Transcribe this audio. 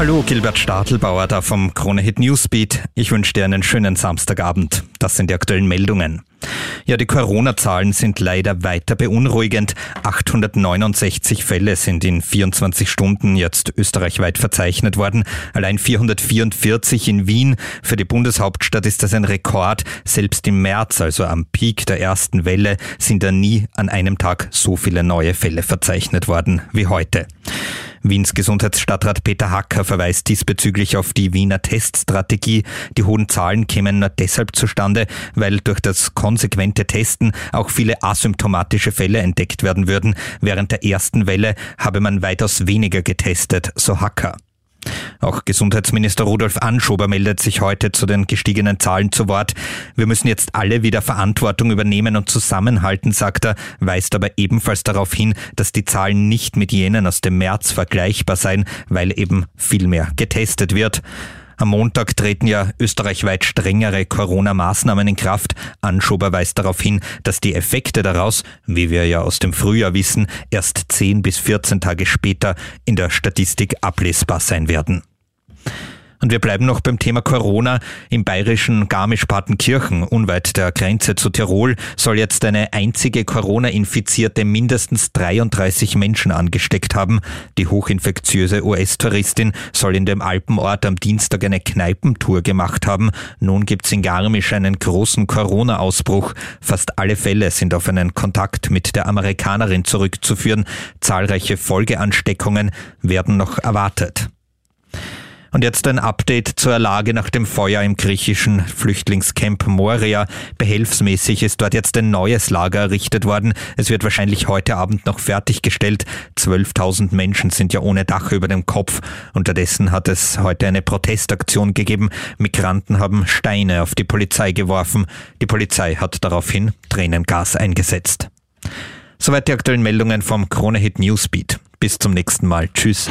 Hallo, Gilbert Stadelbauer da vom Krone Hit Newsbeat. Ich wünsche dir einen schönen Samstagabend. Das sind die aktuellen Meldungen. Ja, die Corona-Zahlen sind leider weiter beunruhigend. 869 Fälle sind in 24 Stunden jetzt österreichweit verzeichnet worden. Allein 444 in Wien. Für die Bundeshauptstadt ist das ein Rekord. Selbst im März, also am Peak der ersten Welle, sind da nie an einem Tag so viele neue Fälle verzeichnet worden wie heute. Wiens Gesundheitsstadtrat Peter Hacker verweist diesbezüglich auf die Wiener Teststrategie. Die hohen Zahlen kämen nur deshalb zustande, weil durch das konsequente Testen auch viele asymptomatische Fälle entdeckt werden würden. Während der ersten Welle habe man weitaus weniger getestet, so Hacker. Auch Gesundheitsminister Rudolf Anschober meldet sich heute zu den gestiegenen Zahlen zu Wort. Wir müssen jetzt alle wieder Verantwortung übernehmen und zusammenhalten, sagt er, weist aber ebenfalls darauf hin, dass die Zahlen nicht mit jenen aus dem März vergleichbar seien, weil eben viel mehr getestet wird. Am Montag treten ja österreichweit strengere Corona-Maßnahmen in Kraft. Anschober weist darauf hin, dass die Effekte daraus, wie wir ja aus dem Frühjahr wissen, erst 10 bis 14 Tage später in der Statistik ablesbar sein werden. Und wir bleiben noch beim Thema Corona. Im bayerischen Garmisch-Partenkirchen, unweit der Grenze zu Tirol, soll jetzt eine einzige Corona-Infizierte mindestens 33 Menschen angesteckt haben. Die hochinfektiöse US-Touristin soll in dem Alpenort am Dienstag eine Kneipentour gemacht haben. Nun gibt's in Garmisch einen großen Corona-Ausbruch. Fast alle Fälle sind auf einen Kontakt mit der Amerikanerin zurückzuführen. Zahlreiche Folgeansteckungen werden noch erwartet. Und jetzt ein Update zur Lage nach dem Feuer im griechischen Flüchtlingscamp Moria. Behelfsmäßig ist dort jetzt ein neues Lager errichtet worden. Es wird wahrscheinlich heute Abend noch fertiggestellt. 12.000 Menschen sind ja ohne Dach über dem Kopf. Unterdessen hat es heute eine Protestaktion gegeben. Migranten haben Steine auf die Polizei geworfen. Die Polizei hat daraufhin Tränengas eingesetzt. Soweit die aktuellen Meldungen vom Krone Hit Newsbeat. Bis zum nächsten Mal. Tschüss.